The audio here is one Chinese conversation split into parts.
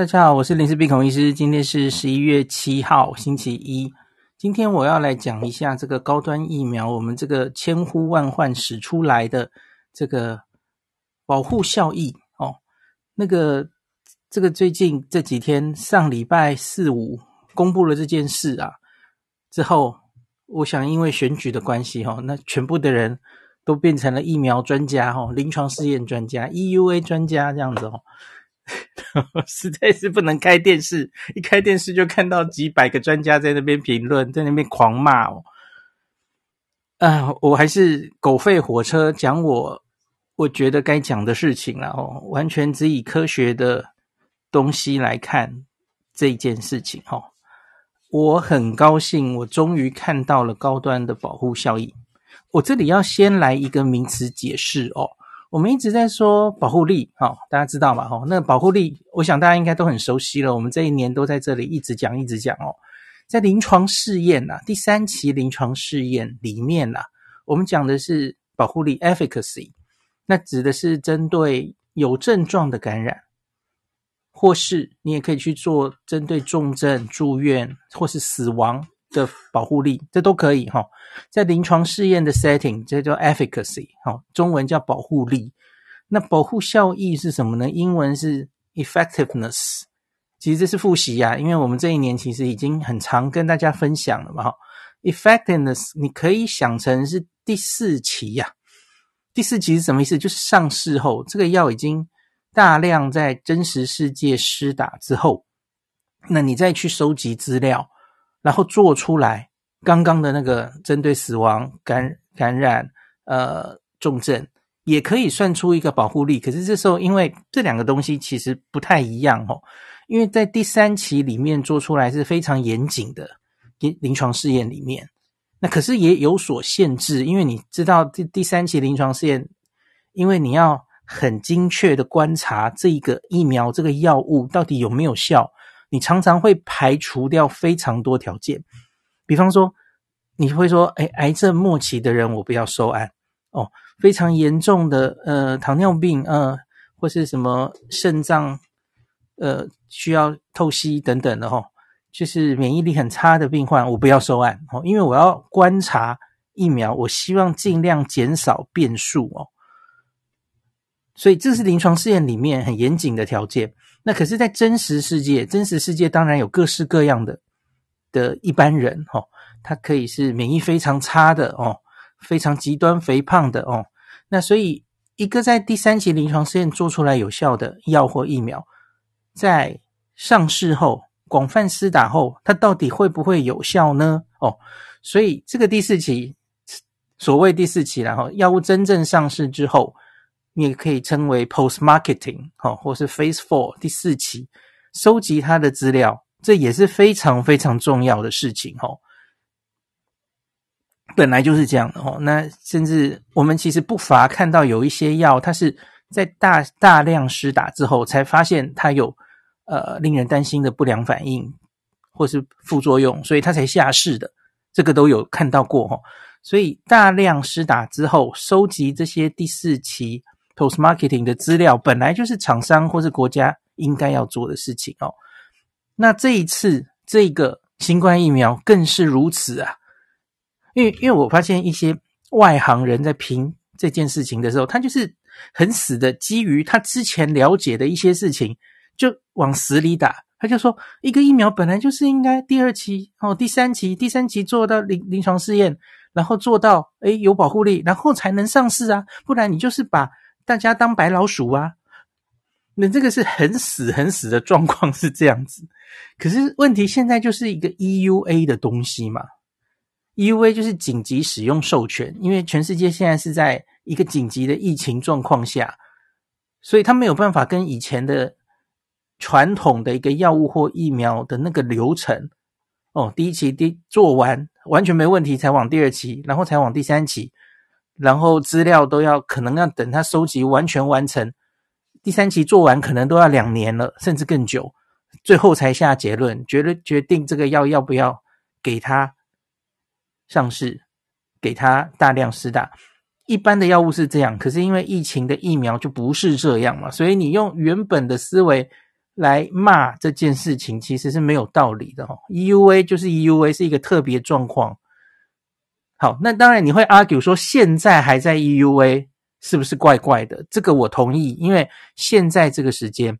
大家好，我是林氏鼻孔医师。今天是十一月七号，星期一。今天我要来讲一下这个高端疫苗，我们这个千呼万唤始出来的这个保护效益哦。那个这个最近这几天，上礼拜四五公布了这件事啊之后，我想因为选举的关系哈、哦，那全部的人都变成了疫苗专家哈、临床试验专家、EUA 专家这样子哦。实在是不能开电视，一开电视就看到几百个专家在那边评论，在那边狂骂哦。啊、我还是狗吠火车讲我我觉得该讲的事情了哦，完全只以科学的东西来看这件事情哦。我很高兴，我终于看到了高端的保护效益。我这里要先来一个名词解释哦。我们一直在说保护力，好，大家知道吗？哈，那保护力，我想大家应该都很熟悉了。我们这一年都在这里一直讲，一直讲哦。在临床试验呐，第三期临床试验里面呐，我们讲的是保护力 （efficacy），那指的是针对有症状的感染，或是你也可以去做针对重症住院或是死亡。的保护力，这都可以哈，在临床试验的 setting，这叫 efficacy，哈，中文叫保护力。那保护效益是什么呢？英文是 effectiveness。其实这是复习呀，因为我们这一年其实已经很常跟大家分享了嘛，哈。effectiveness 你可以想成是第四期呀。第四期是什么意思？就是上市后，这个药已经大量在真实世界施打之后，那你再去收集资料。然后做出来刚刚的那个针对死亡、感感染、呃重症，也可以算出一个保护力。可是这时候，因为这两个东西其实不太一样哦，因为在第三期里面做出来是非常严谨的临临床试验里面，那可是也有所限制，因为你知道第第三期临床试验，因为你要很精确的观察这个疫苗这个药物到底有没有效。你常常会排除掉非常多条件，比方说，你会说，哎，癌症末期的人我不要收案。哦，非常严重的呃糖尿病呃或是什么肾脏呃需要透析等等的哦，就是免疫力很差的病患我不要收案。哦，因为我要观察疫苗，我希望尽量减少变数哦，所以这是临床试验里面很严谨的条件。那可是，在真实世界，真实世界当然有各式各样的的一般人哦，他可以是免疫非常差的哦，非常极端肥胖的哦。那所以，一个在第三期临床试验做出来有效的药或疫苗，在上市后广泛施打后，它到底会不会有效呢？哦，所以这个第四期，所谓第四期，然后药物真正上市之后。你也可以称为 post marketing，哦，或是 phase four 第四期，收集它的资料，这也是非常非常重要的事情，吼。本来就是这样的，吼。那甚至我们其实不乏看到有一些药，它是在大大量施打之后，才发现它有呃令人担心的不良反应或是副作用，所以它才下市的，这个都有看到过，吼。所以大量施打之后，收集这些第四期。Post marketing 的资料本来就是厂商或是国家应该要做的事情哦。那这一次这个新冠疫苗更是如此啊，因为因为我发现一些外行人在评这件事情的时候，他就是很死的，基于他之前了解的一些事情，就往死里打。他就说，一个疫苗本来就是应该第二期哦，第三期，第三期做到临临床试验，然后做到诶有保护力，然后才能上市啊，不然你就是把。大家当白老鼠啊？那这个是很死很死的状况是这样子。可是问题现在就是一个 EUA 的东西嘛，EUA 就是紧急使用授权，因为全世界现在是在一个紧急的疫情状况下，所以他没有办法跟以前的传统的一个药物或疫苗的那个流程哦，第一期第做完完全没问题，才往第二期，然后才往第三期。然后资料都要可能要等他收集完全完成，第三期做完可能都要两年了，甚至更久，最后才下结论，决了决定这个药要不要给他上市，给他大量施打。一般的药物是这样，可是因为疫情的疫苗就不是这样嘛，所以你用原本的思维来骂这件事情，其实是没有道理的哦。EUA 就是 EUA，是一个特别状况。好，那当然你会 argue 说现在还在 EUA 是不是怪怪的？这个我同意，因为现在这个时间，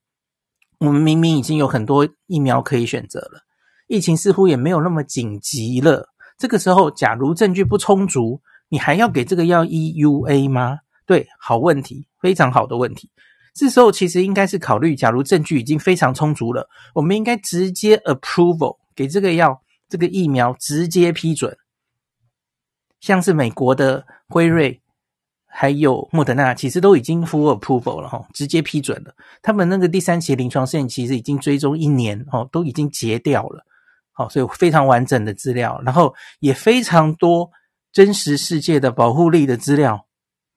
我们明明已经有很多疫苗可以选择了，疫情似乎也没有那么紧急了。这个时候，假如证据不充足，你还要给这个药 EUA 吗？对，好问题，非常好的问题。这时候其实应该是考虑，假如证据已经非常充足了，我们应该直接 approval 给这个药、这个疫苗直接批准。像是美国的辉瑞还有莫德纳，其实都已经 full approval 了哈，直接批准了。他们那个第三期临床试验其实已经追踪一年哦，都已经结掉了。好，所以非常完整的资料，然后也非常多真实世界的保护力的资料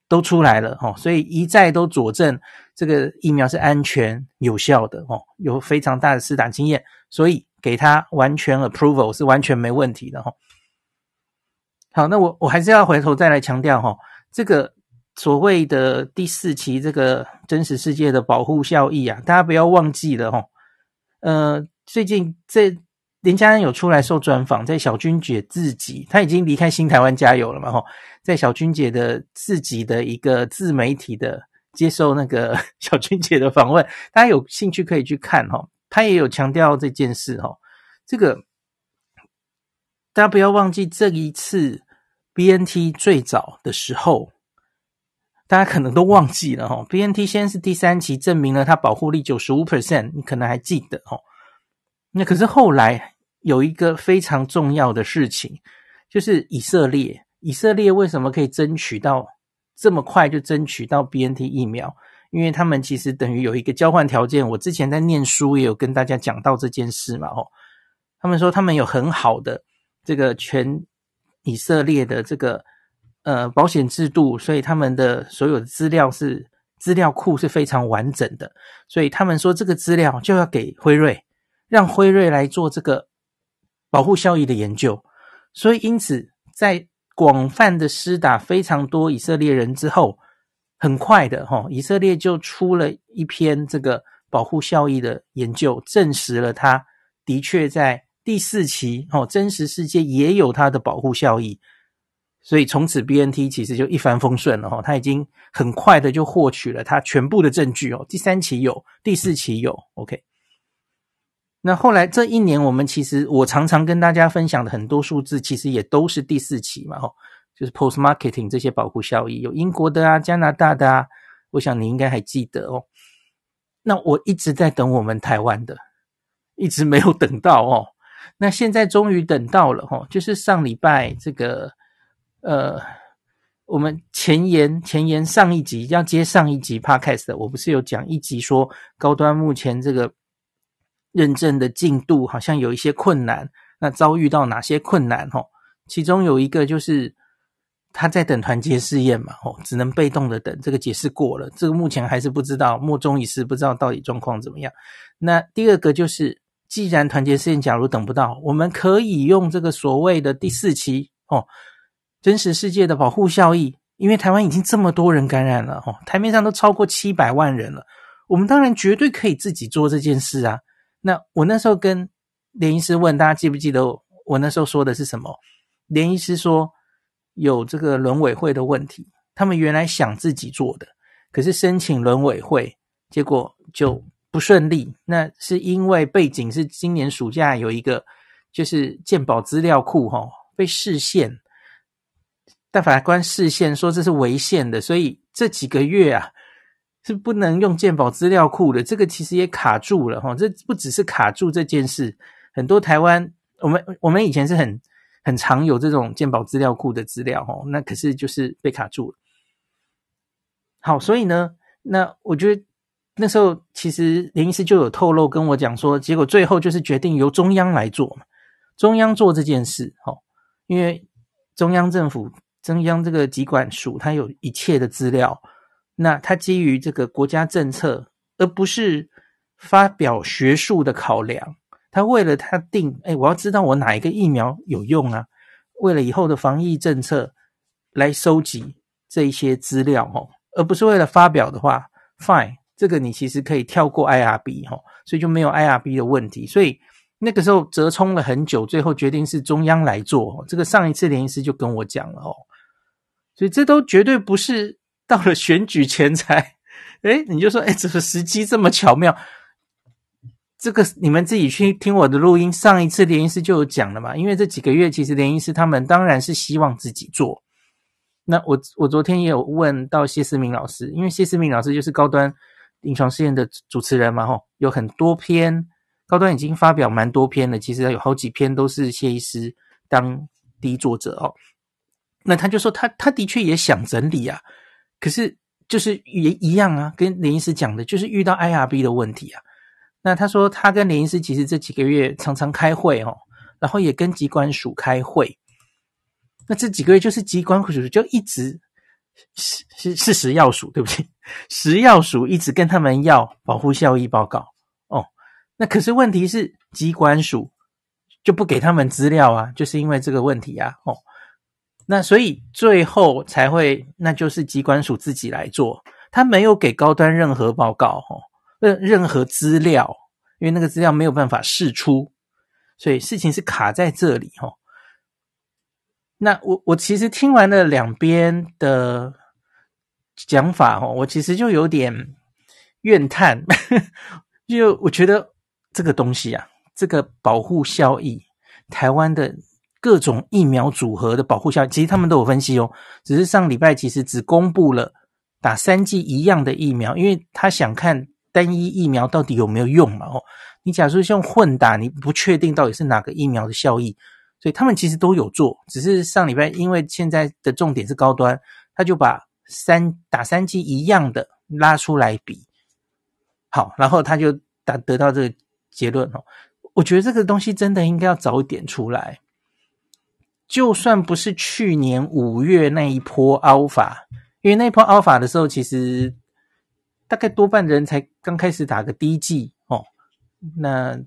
都出来了哦，所以一再都佐证这个疫苗是安全有效的哦，有非常大的施打经验，所以给他完全 approval 是完全没问题的哈。好，那我我还是要回头再来强调哈，这个所谓的第四期这个真实世界的保护效益啊，大家不要忘记了哈。呃，最近这林佳恩有出来受专访，在小君姐自己，他已经离开新台湾加油了嘛哈。在小君姐的自己的一个自媒体的接受那个 小君姐的访问，大家有兴趣可以去看哈。他也有强调这件事哈。这个大家不要忘记，这一次 BNT 最早的时候，大家可能都忘记了哈。BNT 先是第三期证明了它保护力九十五 percent，你可能还记得哈。那可是后来有一个非常重要的事情，就是以色列。以色列为什么可以争取到这么快就争取到 BNT 疫苗？因为他们其实等于有一个交换条件。我之前在念书也有跟大家讲到这件事嘛，哦，他们说他们有很好的这个全以色列的这个呃保险制度，所以他们的所有的资料是资料库是非常完整的。所以他们说这个资料就要给辉瑞，让辉瑞来做这个保护效益的研究。所以因此在广泛的施打非常多以色列人之后，很快的哈，以色列就出了一篇这个保护效益的研究，证实了它的确在第四期哦，真实世界也有它的保护效益，所以从此 BNT 其实就一帆风顺了哈，它已经很快的就获取了它全部的证据哦，第三期有，第四期有，OK。那后来这一年，我们其实我常常跟大家分享的很多数字，其实也都是第四期嘛，吼，就是 post marketing 这些保护效益，有英国的啊，加拿大的啊，我想你应该还记得哦。那我一直在等我们台湾的，一直没有等到哦。那现在终于等到了哦，就是上礼拜这个呃，我们前言前言上一集要接上一集 podcast，我不是有讲一集说高端目前这个。认证的进度好像有一些困难，那遭遇到哪些困难？哦，其中有一个就是他在等团结试验嘛，吼，只能被动的等。这个解释过了，这个目前还是不知道，莫衷一是，不知道到底状况怎么样。那第二个就是，既然团结试验假如等不到，我们可以用这个所谓的第四期哦，真实世界的保护效益，因为台湾已经这么多人感染了，吼，台面上都超过七百万人了，我们当然绝对可以自己做这件事啊。那我那时候跟连医师问大家记不记得我那时候说的是什么？连医师说有这个轮委会的问题，他们原来想自己做的，可是申请轮委会，结果就不顺利。那是因为背景是今年暑假有一个就是健保资料库哈被释宪，但法官释宪说这是违宪的，所以这几个月啊。是不能用健保资料库的，这个其实也卡住了哈。这不只是卡住这件事，很多台湾我们我们以前是很很常有这种健保资料库的资料哈，那可是就是被卡住了。好，所以呢，那我觉得那时候其实林医师就有透露跟我讲说，结果最后就是决定由中央来做嘛，中央做这件事哈，因为中央政府中央这个疾管署它有一切的资料。那它基于这个国家政策，而不是发表学术的考量。他为了他定，哎，我要知道我哪一个疫苗有用啊？为了以后的防疫政策来收集这一些资料哦，而不是为了发表的话，fine，这个你其实可以跳过 IRB 哈，所以就没有 IRB 的问题。所以那个时候折冲了很久，最后决定是中央来做。这个上一次连医师就跟我讲了哦，所以这都绝对不是到了选举前才，诶，你就说，诶，怎么时机这么巧妙。这个你们自己去听我的录音，上一次连医师就有讲了嘛。因为这几个月其实连医师他们当然是希望自己做。那我我昨天也有问到谢思明老师，因为谢思明老师就是高端临床试验的主持人嘛，吼，有很多篇高端已经发表蛮多篇了，其实有好几篇都是谢医师当第一作者哦。那他就说他他的确也想整理啊，可是就是也一样啊，跟林医师讲的，就是遇到 IRB 的问题啊。那他说，他跟林医师其实这几个月常常开会哦，然后也跟机关署开会。那这几个月就是疾管署就一直是是是食药署，对不起，食药署一直跟他们要保护效益报告哦。那可是问题是机关署就不给他们资料啊，就是因为这个问题啊哦。那所以最后才会，那就是机关署自己来做，他没有给高端任何报告哦。任任何资料，因为那个资料没有办法释出，所以事情是卡在这里哈。那我我其实听完了两边的讲法哈，我其实就有点怨叹，就我觉得这个东西啊，这个保护效益，台湾的各种疫苗组合的保护效，其实他们都有分析哦，只是上礼拜其实只公布了打三剂一样的疫苗，因为他想看。单一疫苗到底有没有用嘛？哦，你假如说用混打，你不确定到底是哪个疫苗的效益，所以他们其实都有做，只是上礼拜因为现在的重点是高端，他就把三打三剂一样的拉出来比，好，然后他就达得到这个结论哦。我觉得这个东西真的应该要早一点出来，就算不是去年五月那一波 Alpha，因为那一波 Alpha 的时候其实。大概多半人才刚开始打个第一剂哦，那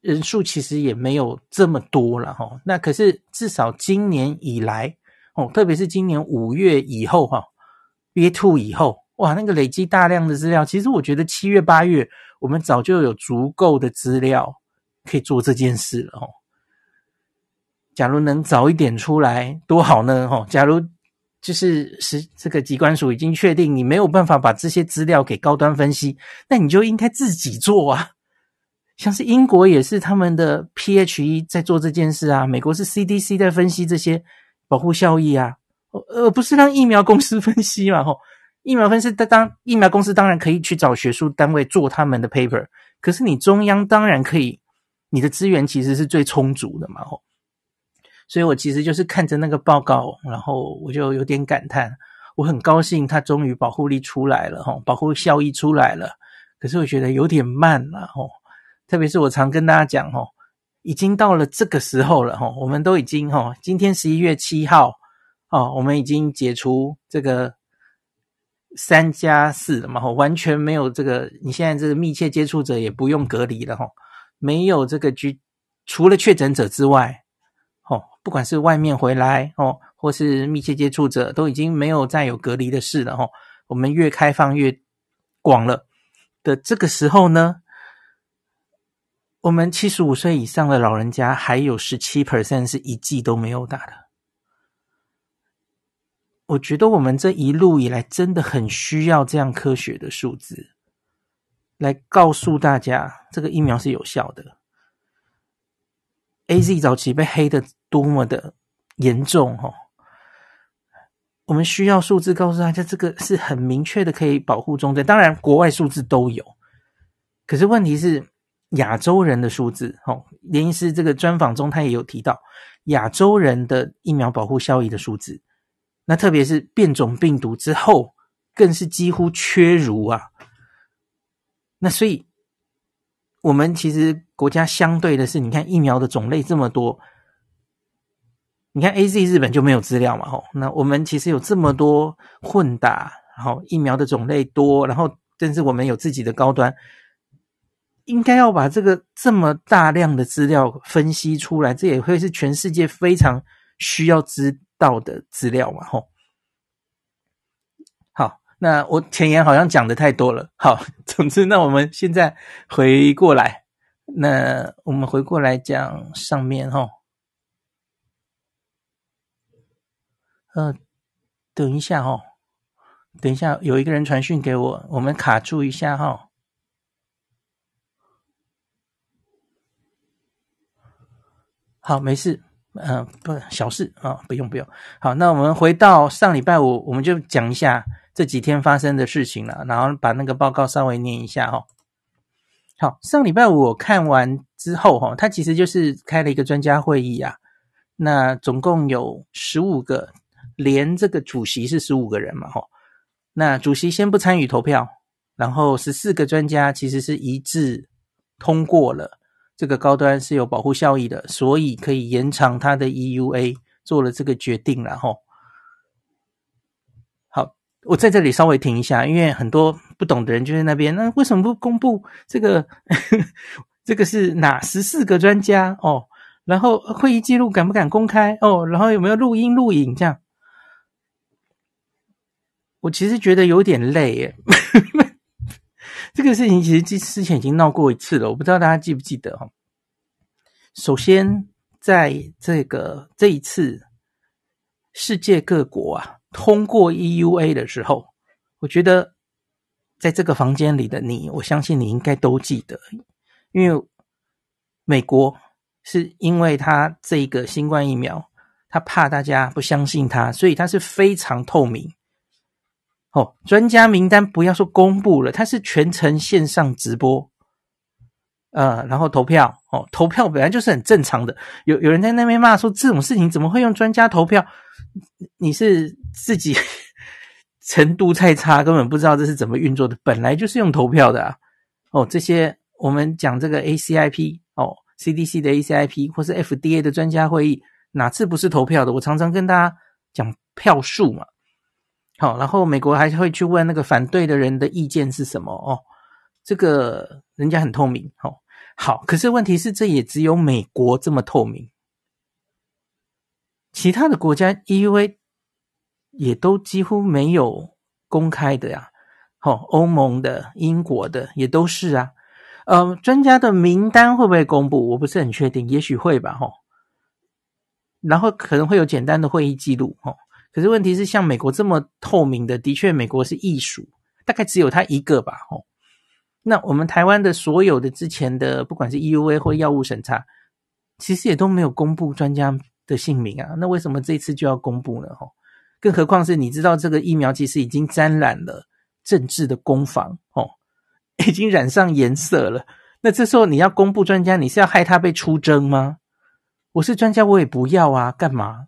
人数其实也没有这么多了哈。那可是至少今年以来哦，特别是今年五月以后哈，BA two 以后哇，那个累积大量的资料，其实我觉得七月八月我们早就有足够的资料可以做这件事了哦。假如能早一点出来多好呢哈！假如就是是这个机关署已经确定你没有办法把这些资料给高端分析，那你就应该自己做啊。像是英国也是他们的 PHE 在做这件事啊，美国是 CDC 在分析这些保护效益啊，而不是让疫苗公司分析嘛。吼，疫苗分析当当疫苗公司当然可以去找学术单位做他们的 paper，可是你中央当然可以，你的资源其实是最充足的嘛。吼。所以我其实就是看着那个报告，然后我就有点感叹，我很高兴它终于保护力出来了，哈，保护效益出来了。可是我觉得有点慢了，哈。特别是我常跟大家讲，哈，已经到了这个时候了，哈，我们都已经，哈，今天十一月七号，哦，我们已经解除这个三加四了嘛，完全没有这个，你现在这个密切接触者也不用隔离了，哈，没有这个居，除了确诊者之外。不管是外面回来哦，或是密切接触者，都已经没有再有隔离的事了哈。我们越开放越广了的这个时候呢，我们七十五岁以上的老人家还有十七 percent 是一剂都没有打的。我觉得我们这一路以来真的很需要这样科学的数字，来告诉大家这个疫苗是有效的。AZ 早期被黑的多么的严重哦，我们需要数字告诉大家，这个是很明确的可以保护中症。当然，国外数字都有，可是问题是亚洲人的数字哦。连医师这个专访中，他也有提到亚洲人的疫苗保护效益的数字，那特别是变种病毒之后，更是几乎缺如啊。那所以。我们其实国家相对的是，你看疫苗的种类这么多，你看 AZ 日本就没有资料嘛，吼，那我们其实有这么多混打，然后疫苗的种类多，然后但是我们有自己的高端，应该要把这个这么大量的资料分析出来，这也会是全世界非常需要知道的资料嘛，吼。好那我前言好像讲的太多了。好，总之，那我们现在回过来，那我们回过来讲上面吼。呃，等一下哈，等一下有一个人传讯给我，我们卡住一下哈。好，没事，嗯、不，小事啊、不用不用。好，那我们回到上礼拜五，我们就讲一下。这几天发生的事情了，然后把那个报告稍微念一下哈。好，上礼拜五我看完之后哈，他其实就是开了一个专家会议啊。那总共有十五个，连这个主席是十五个人嘛哈。那主席先不参与投票，然后十四个专家其实是一致通过了这个高端是有保护效益的，所以可以延长它的 EUA，做了这个决定了哈。我在这里稍微停一下，因为很多不懂的人就在那边。那为什么不公布这个？这个是哪十四个专家哦？然后会议记录敢不敢公开哦？然后有没有录音录影这样？我其实觉得有点累耶。这个事情其实之前已经闹过一次了，我不知道大家记不记得哈。首先，在这个这一次，世界各国啊。通过 EUA 的时候，我觉得在这个房间里的你，我相信你应该都记得，因为美国是因为他这个新冠疫苗，他怕大家不相信他，所以他是非常透明。哦，专家名单不要说公布了，它是全程线上直播，呃，然后投票。哦，投票本来就是很正常的。有有人在那边骂说，这种事情怎么会用专家投票？你是自己 程度太差，根本不知道这是怎么运作的。本来就是用投票的啊。哦，这些我们讲这个 ACIP 哦，CDC 的 ACIP 或是 FDA 的专家会议，哪次不是投票的？我常常跟大家讲票数嘛。好，然后美国还会去问那个反对的人的意见是什么哦。这个人家很透明。哦，好，可是问题是，这也只有美国这么透明。其他的国家 E U 也都几乎没有公开的呀，好，欧盟的、英国的也都是啊。呃，专家的名单会不会公布？我不是很确定，也许会吧，吼。然后可能会有简单的会议记录，吼。可是问题是，像美国这么透明的，的确美国是异数，大概只有他一个吧，吼。那我们台湾的所有的之前的，不管是 EUA 或药物审查，其实也都没有公布专家的姓名啊，那为什么这次就要公布呢？吼，更何况是你知道这个疫苗其实已经沾染了政治的攻防，哦，已经染上颜色了。那这时候你要公布专家，你是要害他被出征吗？我是专家，我也不要啊，干嘛？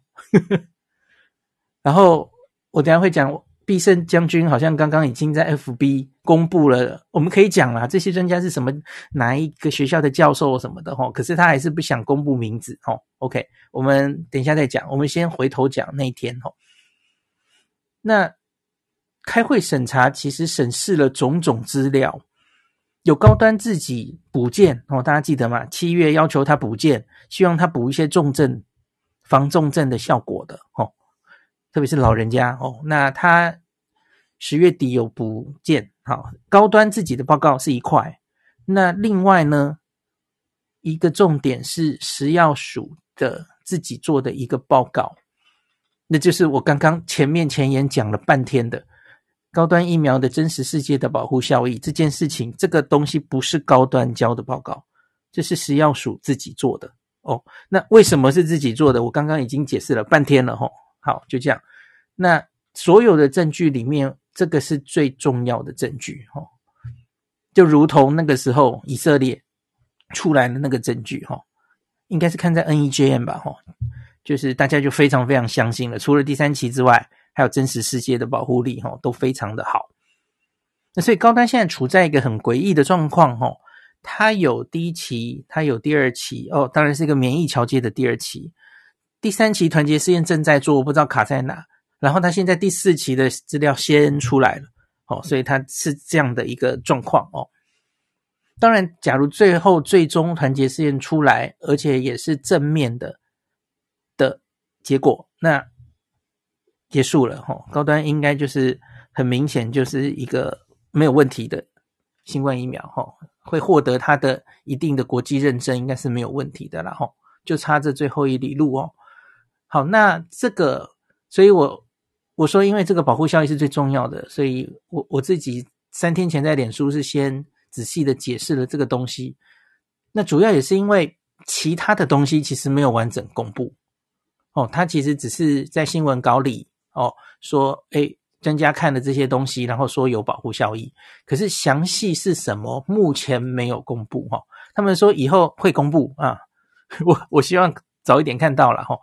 然后我等下会讲。必胜将军好像刚刚已经在 FB 公布了，我们可以讲啦，这些专家是什么哪一个学校的教授什么的齁，可是他还是不想公布名字齁。OK，我们等一下再讲，我们先回头讲那一天齁。那开会审查其实审视了种种资料，有高端自己补件哦，大家记得吗？七月要求他补件，希望他补一些重症防重症的效果的齁。特别是老人家哦，那他十月底有补件，好，高端自己的报告是一块，那另外呢，一个重点是食药署的自己做的一个报告，那就是我刚刚前面前言讲了半天的高端疫苗的真实世界的保护效益这件事情，这个东西不是高端交的报告，这是食药署自己做的哦。那为什么是自己做的？我刚刚已经解释了半天了吼。好，就这样。那所有的证据里面，这个是最重要的证据，哈。就如同那个时候以色列出来的那个证据，哈，应该是看在 NEJM 吧，哈，就是大家就非常非常相信了。除了第三期之外，还有真实世界的保护力，哈，都非常的好。那所以高端现在处在一个很诡异的状况，哈，它有第一期，它有第二期，哦，当然是一个免疫桥接的第二期。第三期团结试验正在做，我不知道卡在哪。然后他现在第四期的资料先出来了，哦，所以他是这样的一个状况哦。当然，假如最后最终团结试验出来，而且也是正面的的结果，那结束了哈。高端应该就是很明显就是一个没有问题的新冠疫苗，哈，会获得它的一定的国际认证，应该是没有问题的啦，哈，就差这最后一里路哦。好，那这个，所以我我说，因为这个保护效益是最重要的，所以我我自己三天前在脸书是先仔细的解释了这个东西。那主要也是因为其他的东西其实没有完整公布哦，它其实只是在新闻稿里哦说，诶。专家看了这些东西，然后说有保护效益，可是详细是什么，目前没有公布哈。他们说以后会公布啊，我我希望早一点看到了哈。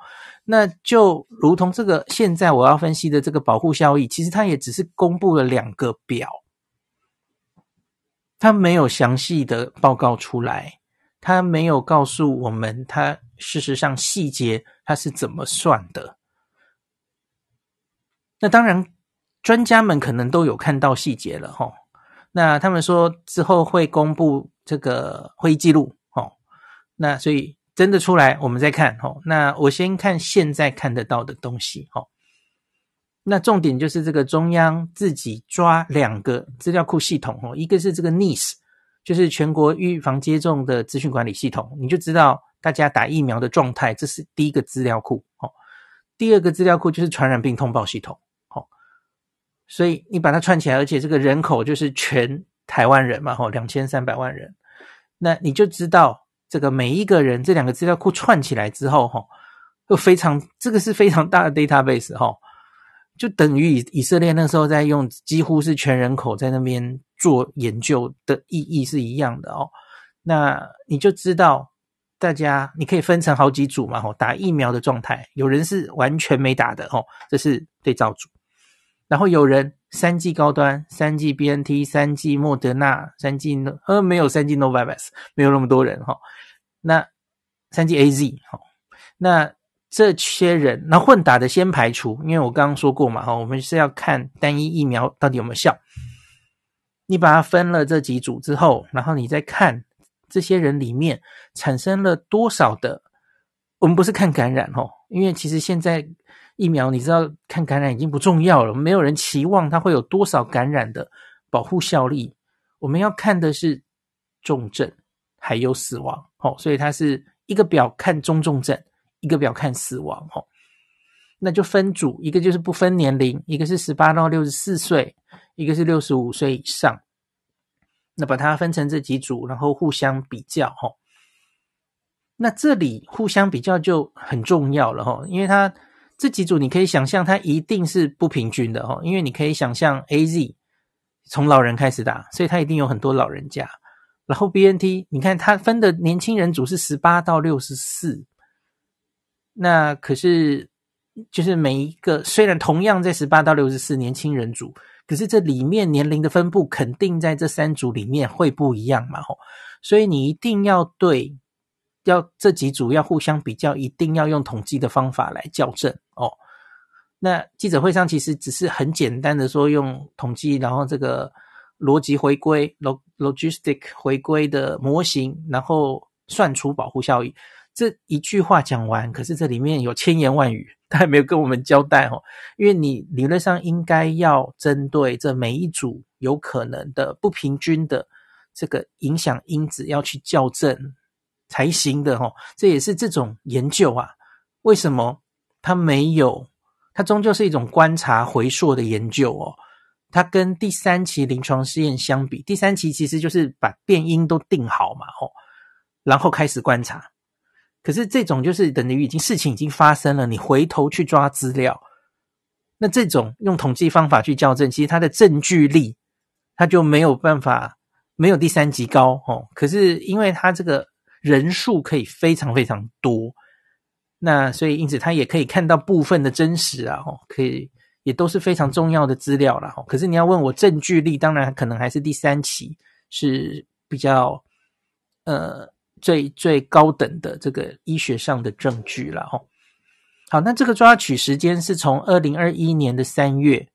那就如同这个现在我要分析的这个保护效益，其实它也只是公布了两个表，它没有详细的报告出来，它没有告诉我们它事实上细节它是怎么算的。那当然。专家们可能都有看到细节了哈，那他们说之后会公布这个会议记录哦，那所以真的出来我们再看哈。那我先看现在看得到的东西哈。那重点就是这个中央自己抓两个资料库系统哦，一个是这个 NICE，就是全国预防接种的资讯管理系统，你就知道大家打疫苗的状态，这是第一个资料库哦。第二个资料库就是传染病通报系统哦。所以你把它串起来，而且这个人口就是全台湾人嘛，吼，两千三百万人，那你就知道这个每一个人这两个资料库串起来之后，吼，就非常这个是非常大的 database，吼，就等于以以色列那时候在用，几乎是全人口在那边做研究的意义是一样的哦。那你就知道大家你可以分成好几组嘛，吼，打疫苗的状态，有人是完全没打的，吼，这是对照组。然后有人三剂高端，三剂 BNT，三剂莫德纳，三剂呃没有三剂 Novavax，没有那么多人哈。那三剂 AZ 哈，那这些人那混打的先排除，因为我刚刚说过嘛哈，我们是要看单一疫苗到底有没有效。你把它分了这几组之后，然后你再看这些人里面产生了多少的，我们不是看感染哈，因为其实现在。疫苗，你知道看感染已经不重要了，没有人期望它会有多少感染的保护效力。我们要看的是重症还有死亡，哦，所以它是一个表看中重症，一个表看死亡，哦，那就分组，一个就是不分年龄，一个是十八到六十四岁，一个是六十五岁以上，那把它分成这几组，然后互相比较，哈。那这里互相比较就很重要了，哈，因为它。这几组你可以想象，它一定是不平均的哦，因为你可以想象 AZ 从老人开始打，所以它一定有很多老人家。然后 BNT，你看它分的年轻人组是十八到六十四，那可是就是每一个虽然同样在十八到六十四年轻人组，可是这里面年龄的分布肯定在这三组里面会不一样嘛，吼，所以你一定要对。要这几组要互相比较，一定要用统计的方法来校正哦。那记者会上其实只是很简单的说用统计，然后这个逻辑回归 log logistic 回归的模型，然后算出保护效益。这一句话讲完，可是这里面有千言万语，他还没有跟我们交代哦。因为你理论上应该要针对这每一组有可能的不平均的这个影响因子要去校正。才行的哦，这也是这种研究啊。为什么它没有？它终究是一种观察回溯的研究哦。它跟第三期临床试验相比，第三期其实就是把变因都定好嘛，齁，然后开始观察。可是这种就是等于已经事情已经发生了，你回头去抓资料，那这种用统计方法去校正，其实它的证据力它就没有办法，没有第三级高哦。可是因为它这个。人数可以非常非常多，那所以因此他也可以看到部分的真实啊，哦，可以也都是非常重要的资料啦。可是你要问我证据力，当然可能还是第三期是比较呃最最高等的这个医学上的证据了。哈，好，那这个抓取时间是从二零二一年的三月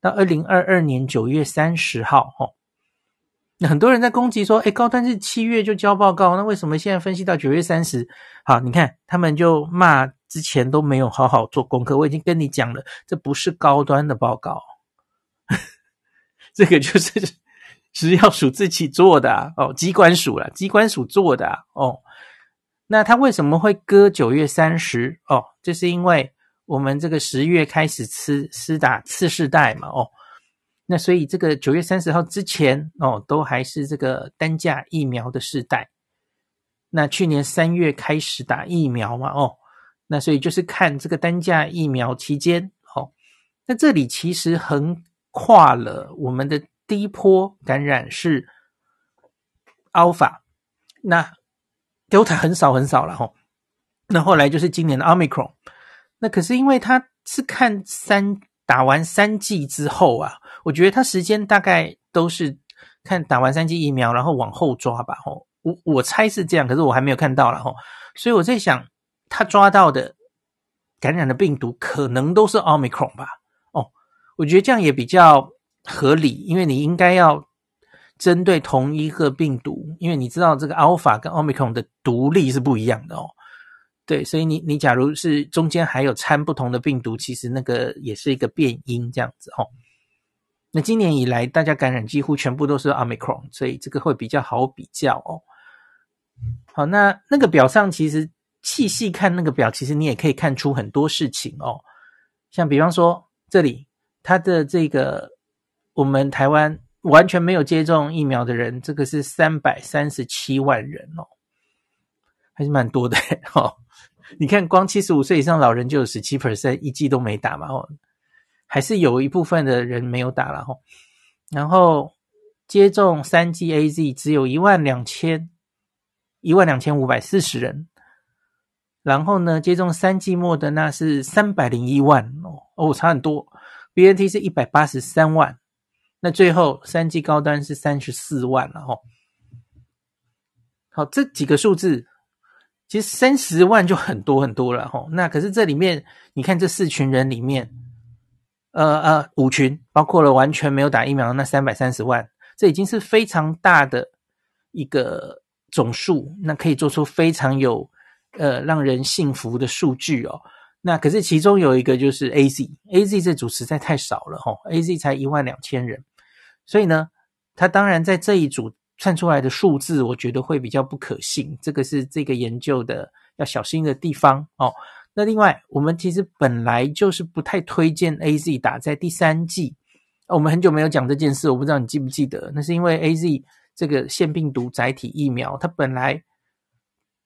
到二零二二年九月三十号，哈。那很多人在攻击说：“哎，高端是七月就交报告，那为什么现在分析到九月三十？好，你看他们就骂之前都没有好好做功课。我已经跟你讲了，这不是高端的报告，这个就是食药署自己做的，哦，机关署啦，机关署做的，哦。那他为什么会割九月三十？哦，这是因为我们这个十月开始吃施打次世代嘛，哦。那所以这个九月三十号之前哦，都还是这个单价疫苗的世代。那去年三月开始打疫苗嘛，哦，那所以就是看这个单价疫苗期间，哦，那这里其实横跨了我们的第一波感染是 Alpha，那 Delta 很少很少了哈，那后来就是今年的 Omicron，那可是因为它是看三打完三剂之后啊。我觉得他时间大概都是看打完三剂疫苗，然后往后抓吧，吼，我我猜是这样，可是我还没有看到了，吼，所以我在想，他抓到的感染的病毒可能都是 Omicron 吧，哦，我觉得这样也比较合理，因为你应该要针对同一个病毒，因为你知道这个 Alpha 跟 Omicron 的毒力是不一样的哦，对，所以你你假如是中间还有掺不同的病毒，其实那个也是一个变因这样子，哦。那今年以来，大家感染几乎全部都是 Omicron，所以这个会比较好比较哦。好，那那个表上其实细细看那个表，其实你也可以看出很多事情哦。像比方说这里，它的这个我们台湾完全没有接种疫苗的人，这个是三百三十七万人哦，还是蛮多的哦。你看，光七十五岁以上老人就有十七 percent 一剂都没打嘛哦。还是有一部分的人没有打了吼，然后接种三剂 AZ 只有一万两千一万两千五百四十人，然后呢，接种三剂莫德纳是三百零一万哦哦，差很多，BNT 是一百八十三万，那最后三剂高端是三十四万了吼。好，这几个数字其实三十万就很多很多了吼，那可是这里面你看这四群人里面。呃呃，五群包括了完全没有打疫苗的那三百三十万，这已经是非常大的一个总数，那可以做出非常有呃让人信服的数据哦。那可是其中有一个就是 AZ，AZ 这组实在太少了吼，AZ 才一万两千人，所以呢，他当然在这一组算出来的数字，我觉得会比较不可信，这个是这个研究的要小心的地方哦。那另外，我们其实本来就是不太推荐 AZ 打在第三剂。我们很久没有讲这件事，我不知道你记不记得？那是因为 AZ 这个腺病毒载体疫苗，它本来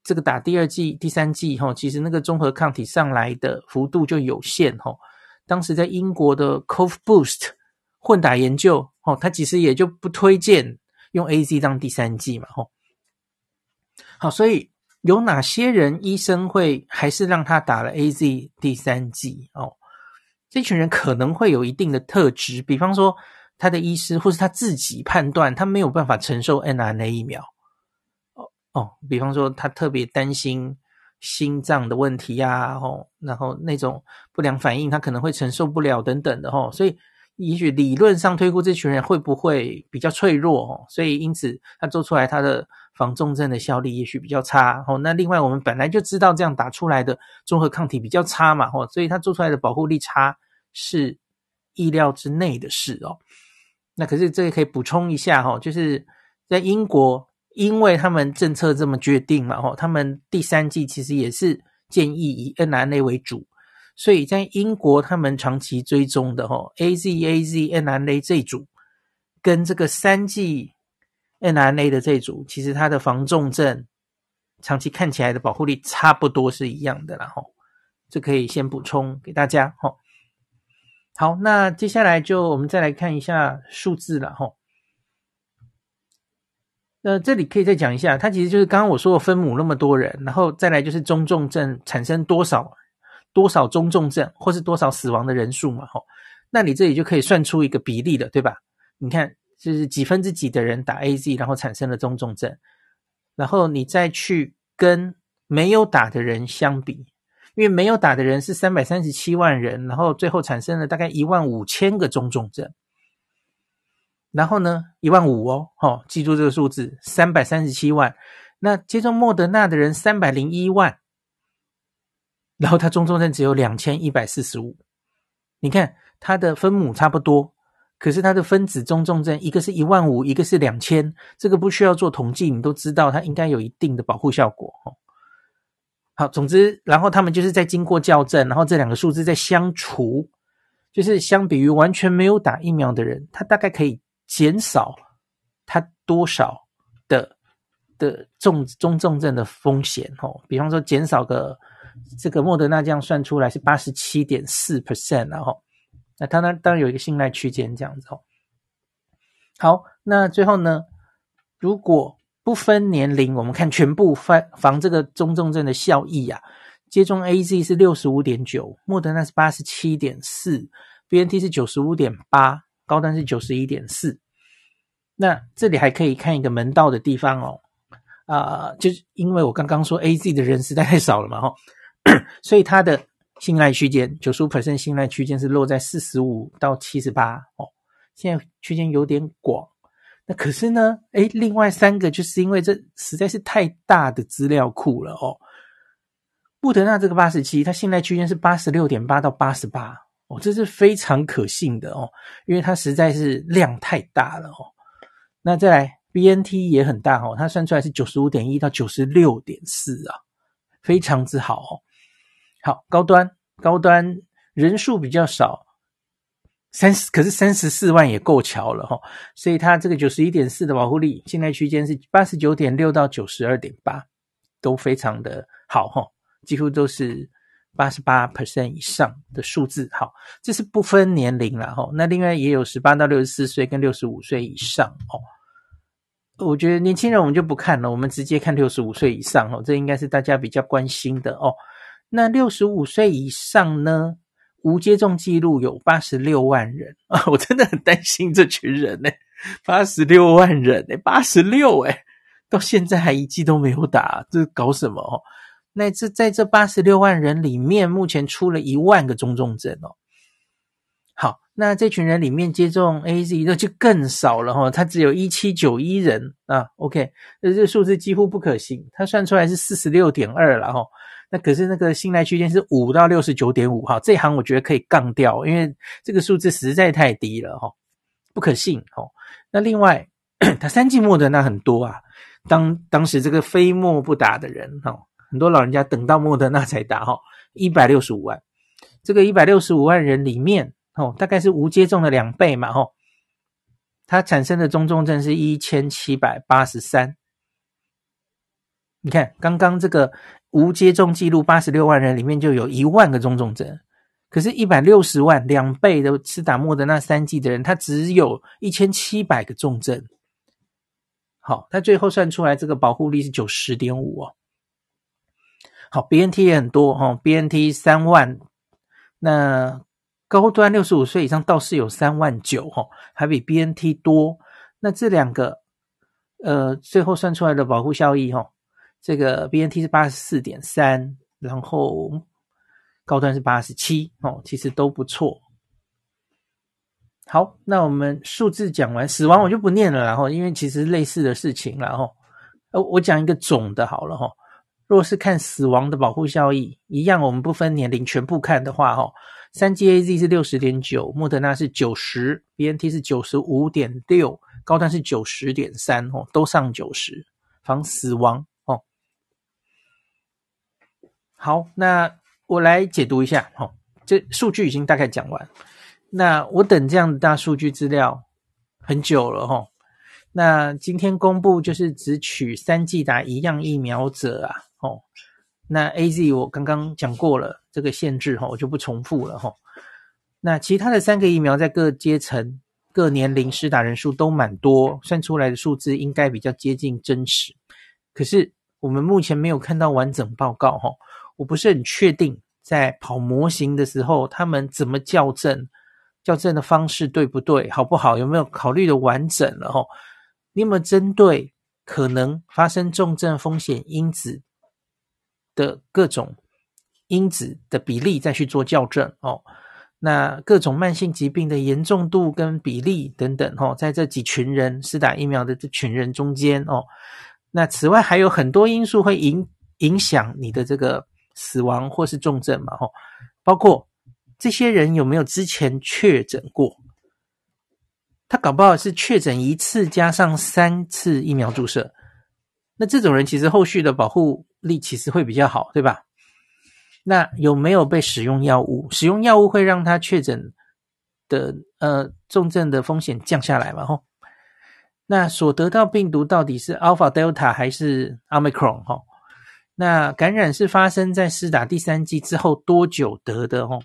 这个打第二剂、第三剂哈，其实那个综合抗体上来的幅度就有限哈。当时在英国的 Cov Boost 混打研究，哦，它其实也就不推荐用 AZ 当第三剂嘛，吼。好，所以。有哪些人医生会还是让他打了 AZ 第三剂哦？这群人可能会有一定的特质，比方说他的医师或是他自己判断他没有办法承受 mRNA 疫苗哦，比方说他特别担心心脏的问题呀，哦，然后那种不良反应他可能会承受不了等等的哦，所以也许理论上推估这群人会不会比较脆弱哦，所以因此他做出来他的。防重症的效力也许比较差哦。那另外，我们本来就知道这样打出来的中和抗体比较差嘛，哦，所以它做出来的保护力差是意料之内的事哦。那可是这个可以补充一下哈，就是在英国，因为他们政策这么决定嘛，哦，他们第三剂其实也是建议以 N R N A 为主，所以在英国他们长期追踪的吼 A Z A Z N R N A 这组跟这个三剂。mRNA 的这组，其实它的防重症长期看起来的保护力差不多是一样的啦，吼，这可以先补充给大家，吼。好，那接下来就我们再来看一下数字了，吼。呃这里可以再讲一下，它其实就是刚刚我说的分母那么多人，然后再来就是中重症产生多少多少中重症，或是多少死亡的人数嘛，吼。那你这里就可以算出一个比例了，对吧？你看。就是几分之几的人打 AZ，然后产生了中重症，然后你再去跟没有打的人相比，因为没有打的人是三百三十七万人，然后最后产生了大概一万五千个中重症，然后呢，一万五哦，哦，记住这个数字，三百三十七万，那接种莫德纳的人三百零一万，然后他中重症只有两千一百四十五，你看他的分母差不多。可是它的分子中重症，一个是一万五，一个是两千，这个不需要做统计，你都知道它应该有一定的保护效果哦。好，总之，然后他们就是在经过校正，然后这两个数字在相除，就是相比于完全没有打疫苗的人，他大概可以减少他多少的的重中重症的风险哦。比方说，减少个这个莫德纳这样算出来是八十七点四 percent，然后那它呢当然有一个信赖区间这样子哦。好，那最后呢，如果不分年龄，我们看全部防防这个中重症的效益啊。接种 AZ 是六十五点九，莫德纳是八十七点四，BNT 是九十五点八，高端是九十一点四。那这里还可以看一个门道的地方哦，啊、就是因为我刚刚说 AZ 的人实在太少了嘛，哈，所以它的信赖区间九十五 percent 信赖区间是落在四十五到七十八哦，现在区间有点广。那可是呢，诶，另外三个就是因为这实在是太大的资料库了哦。布德纳这个八十七，它信赖区间是八十六点八到八十八哦，这是非常可信的哦，因为它实在是量太大了哦。那再来，BNT 也很大哦，它算出来是九十五点一到九十六点四啊，非常之好哦。好，高端高端人数比较少。三十，可是三十四万也够乔了哈，所以它这个九十一点四的保护力，信赖区间是八十九点六到九十二点八，都非常的好哈，几乎都是八十八 percent 以上的数字。好，这是不分年龄了哈。那另外也有十八到六十四岁跟六十五岁以上哦。我觉得年轻人我们就不看了，我们直接看六十五岁以上哦，这应该是大家比较关心的哦。那六十五岁以上呢？无接种记录有八十六万人啊！我真的很担心这群人呢，八十六万人呢，八十六诶，到现在还一剂都没有打，这搞什么哦？那这在这八十六万人里面，目前出了一万个中重症哦。好，那这群人里面接种 AZ 的就更少了哈，它只有一七九一人啊。OK，那这数字几乎不可信，它算出来是四十六点二了哈。那可是那个信赖区间是五到六十九点五哈，这行我觉得可以杠掉，因为这个数字实在太低了哈，不可信哦。那另外，他三季末的那很多啊，当当时这个非末不打的人哈，很多老人家等到莫德纳才打哈，一百六十五万，这个一百六十五万人里面哦，大概是无接种的两倍嘛哈，它产生的中重症是一千七百八十三，你看刚刚这个。无接种记录八十六万人里面就有一万个中重症，可是，一百六十万两倍的吃打莫德纳三剂的人，他只有一千七百个重症。好，他最后算出来这个保护力是九十点五哦。好，BNT 也很多哈，BNT 三万，那高端六十五岁以上倒是有三万九哈，还比 BNT 多。那这两个，呃，最后算出来的保护效益哈。这个 BNT 是八十四点三，然后高端是八十七哦，其实都不错。好，那我们数字讲完，死亡我就不念了，然后因为其实类似的事情，然后呃，我讲一个总的好了哈。若是看死亡的保护效益，一样我们不分年龄全部看的话，哈，三剂 AZ 是六十点九，莫德纳是九十，BNT 是九十五点六，高端是九十点三，哦，都上九十，防死亡哦。好，那我来解读一下。哈，这数据已经大概讲完。那我等这样的大数据资料很久了。哈，那今天公布就是只取三剂打一样疫苗者啊。哦，那 AZ 我刚刚讲过了这个限制，哈，我就不重复了。哈，那其他的三个疫苗在各阶层、各年龄施打人数都蛮多，算出来的数字应该比较接近真实。可是我们目前没有看到完整报告。哈。我不是很确定，在跑模型的时候，他们怎么校正，校正的方式对不对，好不好，有没有考虑的完整了吼？你有没有针对可能发生重症风险因子的各种因子的比例再去做校正哦？那各种慢性疾病的严重度跟比例等等哦，在这几群人施打疫苗的这群人中间哦，那此外还有很多因素会影影响你的这个。死亡或是重症嘛，吼，包括这些人有没有之前确诊过？他搞不好是确诊一次加上三次疫苗注射，那这种人其实后续的保护力其实会比较好，对吧？那有没有被使用药物？使用药物会让他确诊的呃重症的风险降下来嘛？吼，那所得到病毒到底是 Alpha、Delta 还是 Omicron？吼，那感染是发生在施打第三剂之后多久得的？吼，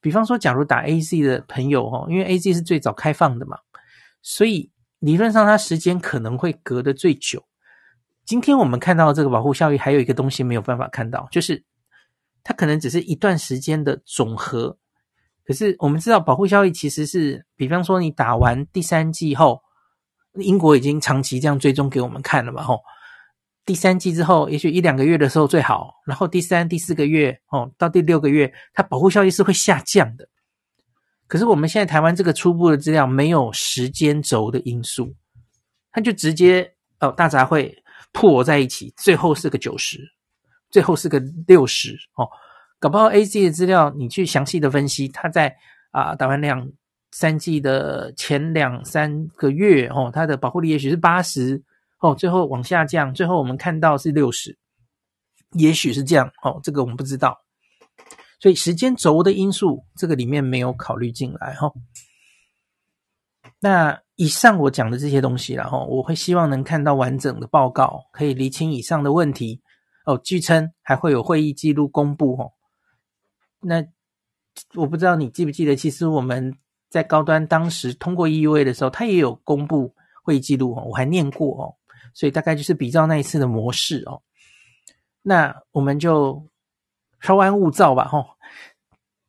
比方说，假如打 AZ 的朋友，吼，因为 AZ 是最早开放的嘛，所以理论上它时间可能会隔得最久。今天我们看到这个保护效益，还有一个东西没有办法看到，就是。它可能只是一段时间的总和，可是我们知道保护效益其实是，比方说你打完第三剂后，英国已经长期这样追踪给我们看了嘛，吼，第三剂之后，也许一两个月的时候最好，然后第三、第四个月，哦，到第六个月，它保护效益是会下降的。可是我们现在台湾这个初步的资料没有时间轴的因素，它就直接哦大杂烩破在一起，最后是个九十。最后是个六十哦，搞不好 AZ 的资料你去详细的分析，它在啊打完两三季的前两三个月哦，它的保护力也许是八十哦，最后往下降，最后我们看到是六十，也许是这样哦，这个我们不知道，所以时间轴的因素这个里面没有考虑进来哈、哦。那以上我讲的这些东西然后我会希望能看到完整的报告，可以厘清以上的问题。哦，据称还会有会议记录公布哦。那我不知道你记不记得，其实我们在高端当时通过 EUA 的时候，它也有公布会议记录哦，我还念过哦。所以大概就是比照那一次的模式哦。那我们就稍安勿躁吧吼。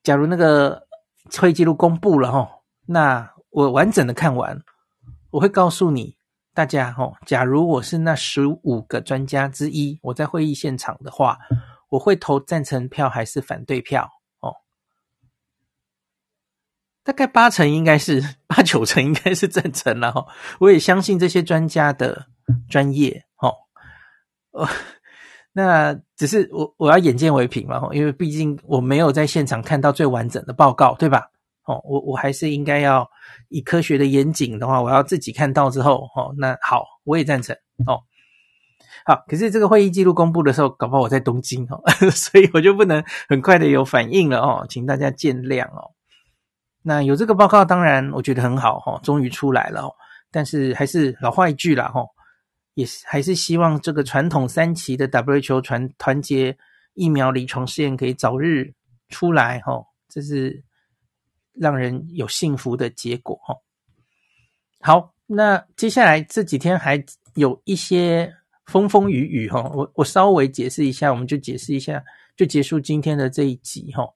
假如那个会议记录公布了吼，那我完整的看完，我会告诉你。大家哦，假如我是那十五个专家之一，我在会议现场的话，我会投赞成票还是反对票？哦，大概八成应该是八九成应该是赞成了哈。我也相信这些专家的专业哦。哦，那只是我我要眼见为凭嘛，因为毕竟我没有在现场看到最完整的报告，对吧？哦，我我还是应该要以科学的严谨的话，我要自己看到之后，哦，那好，我也赞成哦。好，可是这个会议记录公布的时候，搞不好我在东京哦，所以我就不能很快的有反应了哦，请大家见谅哦。那有这个报告，当然我觉得很好哈，终于出来了哦。但是还是老话一句啦哈，也是还是希望这个传统三期的 WHO 团团结疫苗临床试验可以早日出来哈，这是。让人有幸福的结果哈。好，那接下来这几天还有一些风风雨雨哈。我我稍微解释一下，我们就解释一下，就结束今天的这一集哈。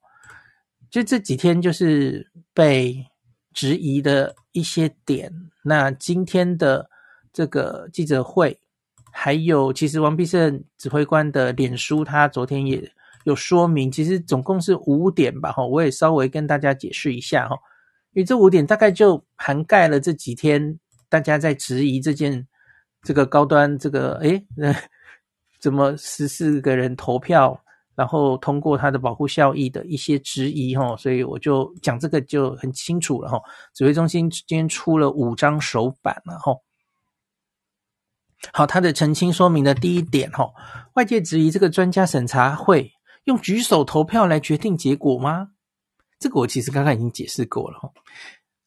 就这几天就是被质疑的一些点。那今天的这个记者会，还有其实王必胜指挥官的脸书，他昨天也。有说明，其实总共是五点吧，哈，我也稍微跟大家解释一下，哈，因为这五点大概就涵盖了这几天大家在质疑这件这个高端这个，诶，那 怎么十四个人投票，然后通过它的保护效益的一些质疑，哈，所以我就讲这个就很清楚了，哈。指挥中心今天出了五张手板了，哈。好，它的澄清说明的第一点，哈，外界质疑这个专家审查会。用举手投票来决定结果吗？这个我其实刚刚已经解释过了。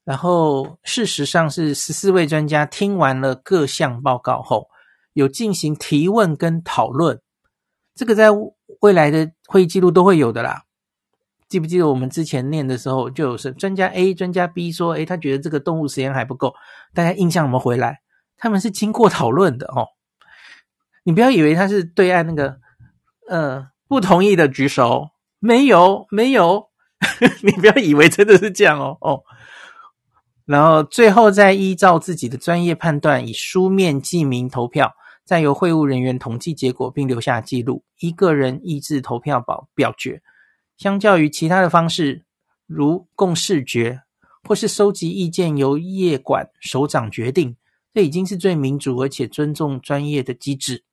然后事实上是十四位专家听完了各项报告后，有进行提问跟讨论。这个在未来的会议记录都会有的啦。记不记得我们之前念的时候，就有是专家 A、专家 B 说，诶，他觉得这个动物实验还不够。大家印象有没有回来？他们是经过讨论的哦。你不要以为他是对岸那个，呃。不同意的举手，没有，没有，你不要以为真的是这样哦哦。然后最后再依照自己的专业判断，以书面记名投票，再由会务人员统计结果并留下记录，依个人意志投票表表决。相较于其他的方式，如共识决或是收集意见由业管首长决定，这已经是最民主而且尊重专业的机制。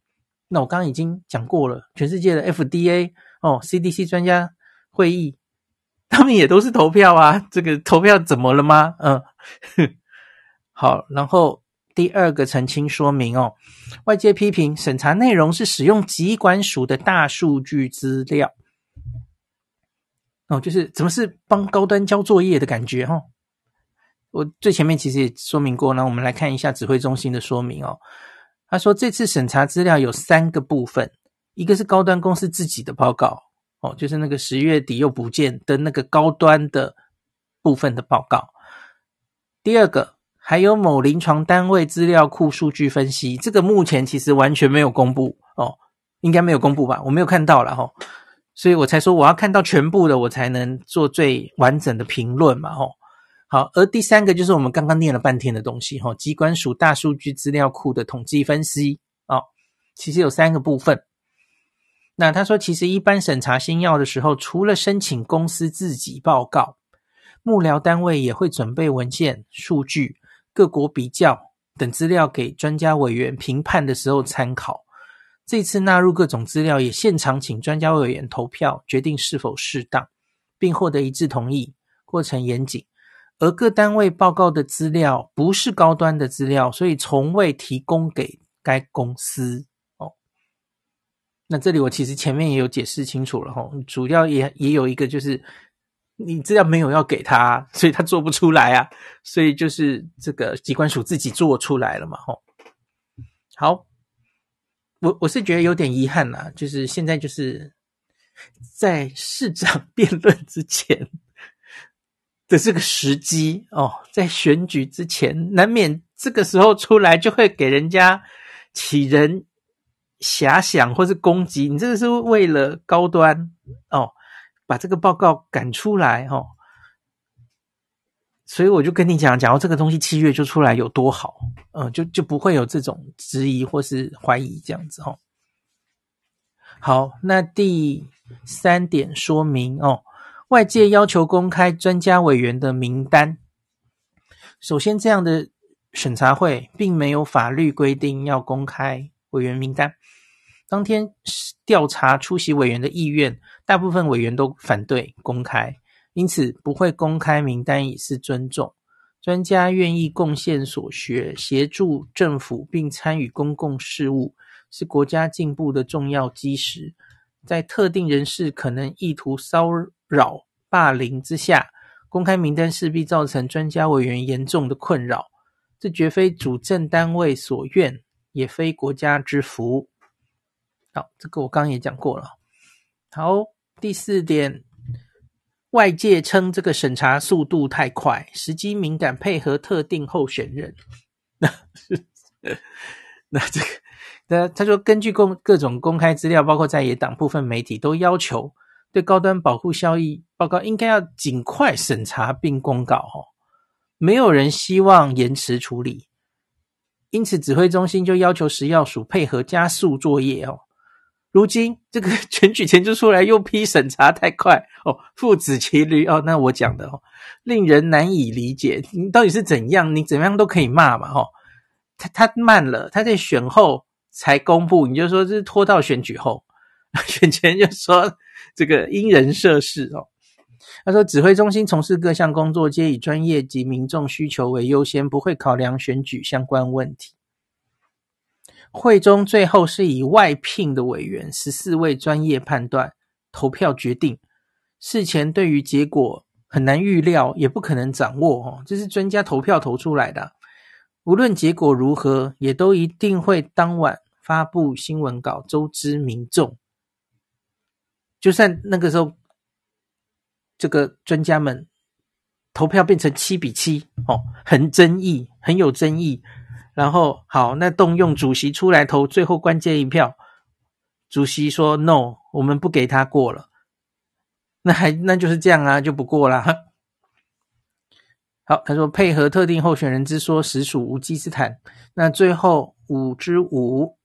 那我刚刚已经讲过了，全世界的 FDA 哦，CDC 专家会议，他们也都是投票啊。这个投票怎么了吗？嗯，好，然后第二个澄清说明哦，外界批评审查内容是使用疾管署的大数据资料，哦，就是怎么是帮高端交作业的感觉、哦？我最前面其实也说明过，那我们来看一下指挥中心的说明哦。他说这次审查资料有三个部分，一个是高端公司自己的报告哦，就是那个十月底又不见的那个高端的部分的报告，第二个。还有某临床单位资料库数据分析，这个目前其实完全没有公布哦，应该没有公布吧？我没有看到了哈、哦，所以我才说我要看到全部的，我才能做最完整的评论嘛吼、哦。好，而第三个就是我们刚刚念了半天的东西哈，机关署大数据资料库的统计分析哦，其实有三个部分。那他说，其实一般审查新药的时候，除了申请公司自己报告，幕僚单位也会准备文件数据。各国比较等资料给专家委员评判的时候参考。这次纳入各种资料，也现场请专家委员投票决定是否适当，并获得一致同意，过程严谨。而各单位报告的资料不是高端的资料，所以从未提供给该公司。哦，那这里我其实前面也有解释清楚了哈，主要也也有一个就是。你资料没有要给他，所以他做不出来啊，所以就是这个机关署自己做出来了嘛，吼。好，我我是觉得有点遗憾呐，就是现在就是在市长 辩论之前的这个时机哦，在选举之前，难免这个时候出来就会给人家起人遐想或是攻击，你这个是为了高端哦。把这个报告赶出来哦，所以我就跟你讲，假如这个东西七月就出来有多好，嗯，就就不会有这种质疑或是怀疑这样子哦。好，那第三点说明哦，外界要求公开专家委员的名单，首先这样的审查会并没有法律规定要公开委员名单。当天调查出席委员的意愿，大部分委员都反对公开，因此不会公开名单以示尊重。专家愿意贡献所学，协助政府并参与公共事务，是国家进步的重要基石。在特定人士可能意图骚扰、霸凌之下，公开名单势必造成专家委员严重的困扰。这绝非主政单位所愿，也非国家之福。好，这个我刚刚也讲过了。好，第四点，外界称这个审查速度太快，时机敏感，配合特定候选人。那那这个，那他说，根据公各种公开资料，包括在野党部分媒体都要求对高端保护效益报告应该要尽快审查并公告。哦，没有人希望延迟处理，因此指挥中心就要求食药署配合加速作业。哦。如今这个 选举前就出来又批审查太快哦，父子骑驴哦，那我讲的哦，令人难以理解，你到底是怎样？你怎么样都可以骂嘛，哦，他他慢了，他在选后才公布，你就说这是拖到选举后，选前就说这个因人设事哦。他说指挥中心从事各项工作皆以专业及民众需求为优先，不会考量选举相关问题。会中最后是以外聘的委员十四位专业判断投票决定，事前对于结果很难预料，也不可能掌握哦，这是专家投票投出来的。无论结果如何，也都一定会当晚发布新闻稿，周知民众。就算那个时候，这个专家们投票变成七比七哦，很争议，很有争议。然后好，那动用主席出来投最后关键一票，主席说 “no”，我们不给他过了，那还那就是这样啊，就不过啦。好，他说配合特定候选人之说实属无稽之谈。那最后五之五，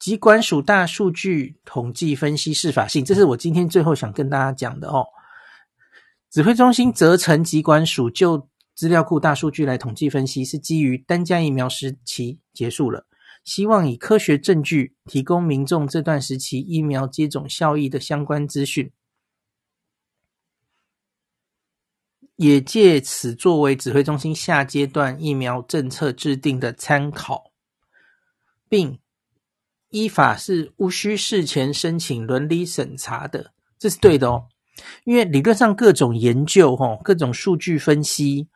疾管署大数据统计分析适法性，这是我今天最后想跟大家讲的哦。指挥中心责成疾管署就。资料库大数据来统计分析，是基于单价疫苗时期结束了，希望以科学证据提供民众这段时期疫苗接种效益的相关资讯。也借此作为指挥中心下阶段疫苗政策制定的参考，并依法是无需事前申请伦理审查的，这是对的哦。因为理论上各种研究、哦、各种数据分析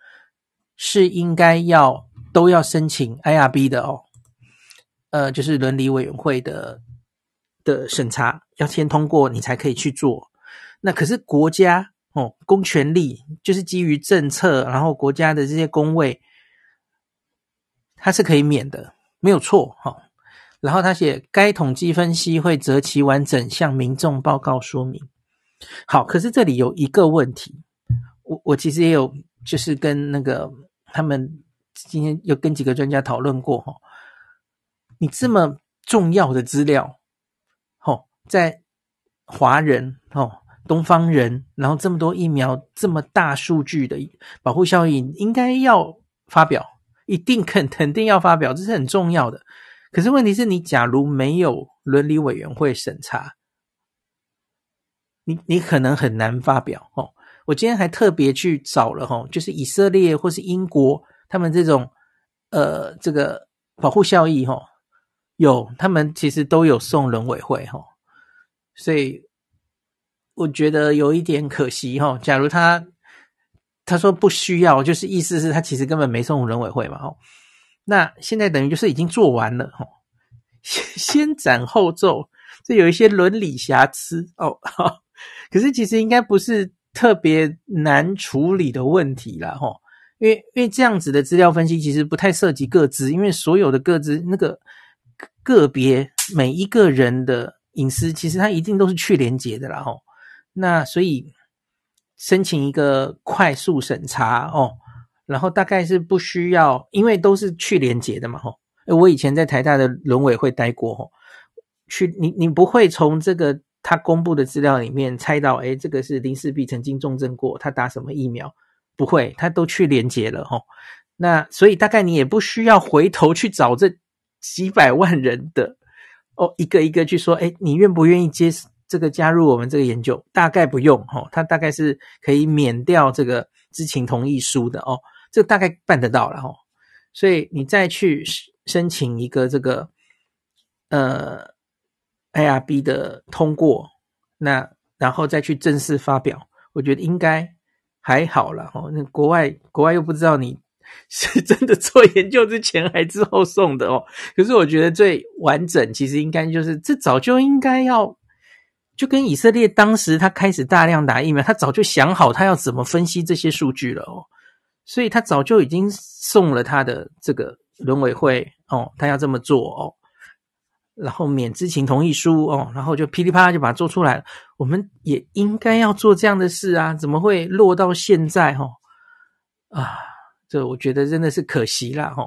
是应该要都要申请 IRB 的哦，呃，就是伦理委员会的的审查，要先通过你才可以去做。那可是国家哦，公权力就是基于政策，然后国家的这些公位，它是可以免的，没有错哈、哦。然后他写，该统计分析会择其完整向民众报告说明。好，可是这里有一个问题，我我其实也有，就是跟那个他们今天有跟几个专家讨论过哈，你这么重要的资料，哦，在华人哦，东方人，然后这么多疫苗，这么大数据的保护效应，应该要发表，一定肯肯定要发表，这是很重要的。可是问题是你假如没有伦理委员会审查。你你可能很难发表哦。我今天还特别去找了哈，就是以色列或是英国，他们这种呃这个保护效益哈，有他们其实都有送伦委会哈，所以我觉得有一点可惜哈。假如他他说不需要，就是意思是他其实根本没送伦委会嘛哈。那现在等于就是已经做完了哈，先 先斩后奏，这有一些伦理瑕疵哦。可是其实应该不是特别难处理的问题啦，齁，因为因为这样子的资料分析其实不太涉及个资，因为所有的个资那个个别每一个人的隐私，其实它一定都是去连结的啦，齁。那所以申请一个快速审查哦，然后大概是不需要，因为都是去连结的嘛，齁。我以前在台大的伦委会待过，齁，去你你不会从这个。他公布的资料里面猜到，诶，这个是林世璧曾经重症过，他打什么疫苗？不会，他都去连结了齁。那所以大概你也不需要回头去找这几百万人的哦，一个一个去说，诶，你愿不愿意接这个加入我们这个研究？大概不用齁，他大概是可以免掉这个知情同意书的哦，这大概办得到了齁。所以你再去申请一个这个呃。IRB 的通过，那然后再去正式发表，我觉得应该还好了哦。那国外国外又不知道你是真的做研究之前还之后送的哦。可是我觉得最完整，其实应该就是这早就应该要，就跟以色列当时他开始大量打疫苗，他早就想好他要怎么分析这些数据了哦。所以他早就已经送了他的这个伦委会哦，他要这么做哦。然后免知情同意书哦，然后就噼里啪啦就把它做出来了。我们也应该要做这样的事啊，怎么会落到现在哈？啊，这我觉得真的是可惜啦哈。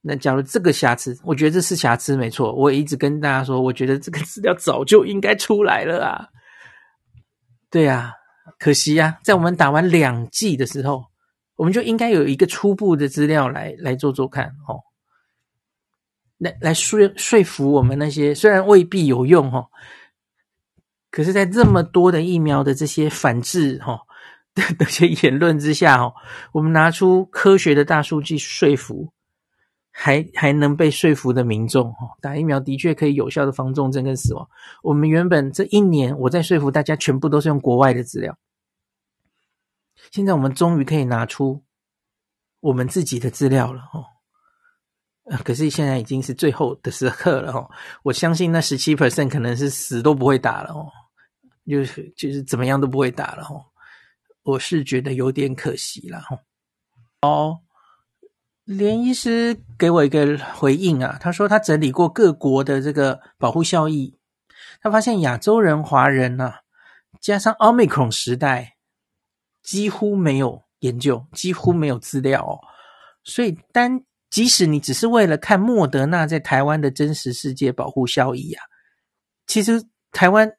那假如这个瑕疵，我觉得这是瑕疵没错。我也一直跟大家说，我觉得这个资料早就应该出来了啊。对啊，可惜啊，在我们打完两剂的时候，我们就应该有一个初步的资料来来做做看哦。来来说说服我们那些虽然未必有用哈，可是，在这么多的疫苗的这些反制哈的那些言论之下哈，我们拿出科学的大数据说服，还还能被说服的民众哈，打疫苗的确可以有效的防重症跟死亡。我们原本这一年我在说服大家，全部都是用国外的资料，现在我们终于可以拿出我们自己的资料了哈。可是现在已经是最后的时刻了哦，我相信那十七 percent 可能是死都不会打了哦，就是就是怎么样都不会打了哦，我是觉得有点可惜了哦。哦，连医师给我一个回应啊，他说他整理过各国的这个保护效益，他发现亚洲人、华人啊，加上 Omicron 时代几乎没有研究，几乎没有资料哦，所以单。即使你只是为了看莫德纳在台湾的真实世界保护效益啊，其实台湾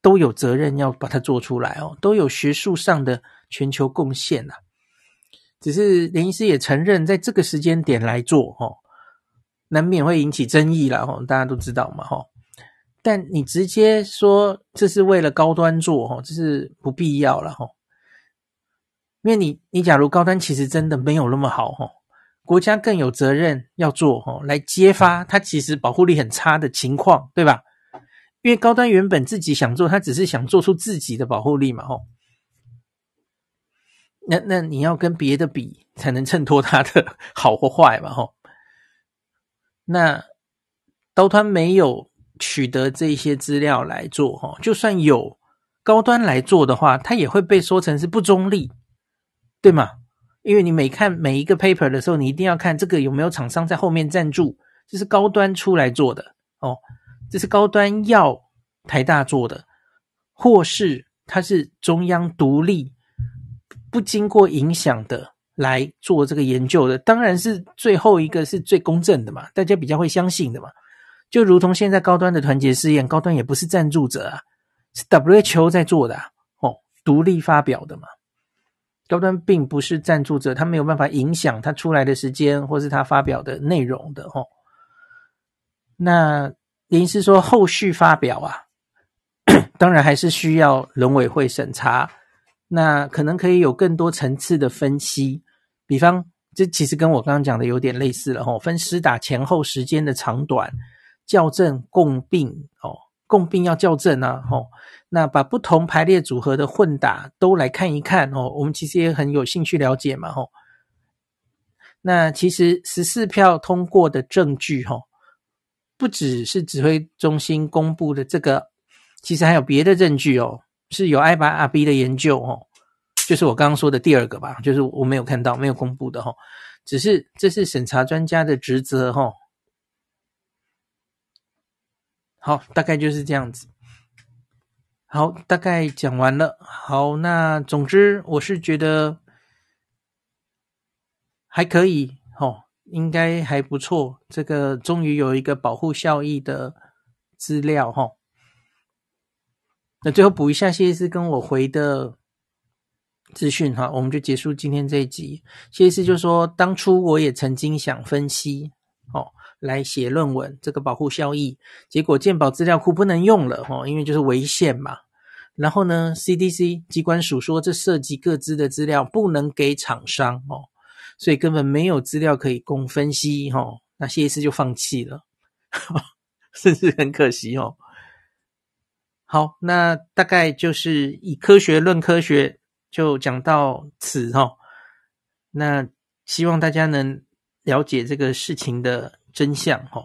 都有责任要把它做出来哦，都有学术上的全球贡献啊。只是林医师也承认，在这个时间点来做哦，难免会引起争议啦哦，大家都知道嘛哈。但你直接说这是为了高端做哦，这是不必要了哈。因为你你假如高端其实真的没有那么好哈，国家更有责任要做哈，来揭发它其实保护力很差的情况，对吧？因为高端原本自己想做，他只是想做出自己的保护力嘛，吼。那那你要跟别的比，才能衬托它的 好或坏嘛，吼。那高端没有取得这些资料来做，哈，就算有高端来做的话，它也会被说成是不中立，对吗？因为你每看每一个 paper 的时候，你一定要看这个有没有厂商在后面赞助，这是高端出来做的，哦。这是高端要台大做的，或是它是中央独立不经过影响的来做这个研究的，当然是最后一个是最公正的嘛，大家比较会相信的嘛。就如同现在高端的团结试验，高端也不是赞助者啊，是 WHO 在做的啊，哦，独立发表的嘛。高端并不是赞助者，他没有办法影响他出来的时间或是他发表的内容的哦。那。林是说，后续发表啊，当然还是需要伦委会审查。那可能可以有更多层次的分析，比方，这其实跟我刚刚讲的有点类似了吼，分施打前后时间的长短，校正共病哦，共病要校正啊吼。那把不同排列组合的混打都来看一看哦，我们其实也很有兴趣了解嘛吼。那其实十四票通过的证据吼。不只是指挥中心公布的这个，其实还有别的证据哦，是有 IBRB 的研究哦，就是我刚刚说的第二个吧，就是我没有看到、没有公布的哈，只是这是审查专家的职责哈。好，大概就是这样子。好，大概讲完了。好，那总之我是觉得还可以哦。应该还不错，这个终于有一个保护效益的资料哈。那最后补一下谢医师跟我回的资讯哈，我们就结束今天这一集。谢医师就说，当初我也曾经想分析哦，来写论文这个保护效益，结果鉴保资料库不能用了哦，因为就是违宪嘛。然后呢，CDC 机关署说这涉及各资的资料不能给厂商哦。所以根本没有资料可以供分析，哦，那谢医师就放弃了，是不是很可惜哦？好，那大概就是以科学论科学，就讲到此哦。那希望大家能了解这个事情的真相，哦。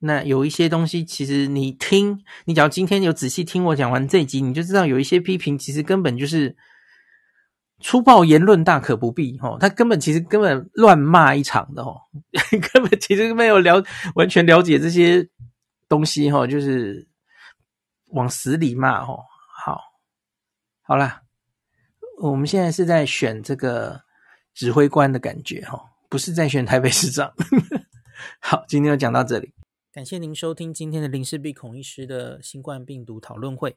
那有一些东西，其实你听，你只要今天有仔细听我讲完这一集，你就知道有一些批评，其实根本就是。粗暴言论大可不必，哦，他根本其实根本乱骂一场的，哦，根本其实没有了完全了解这些东西，吼，就是往死里骂，哦，好，好啦，我们现在是在选这个指挥官的感觉，哦，不是在选台北市长。好，今天就讲到这里，感谢您收听今天的林氏璧孔医师的新冠病毒讨论会。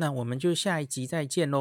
那我们就下一集再见喽。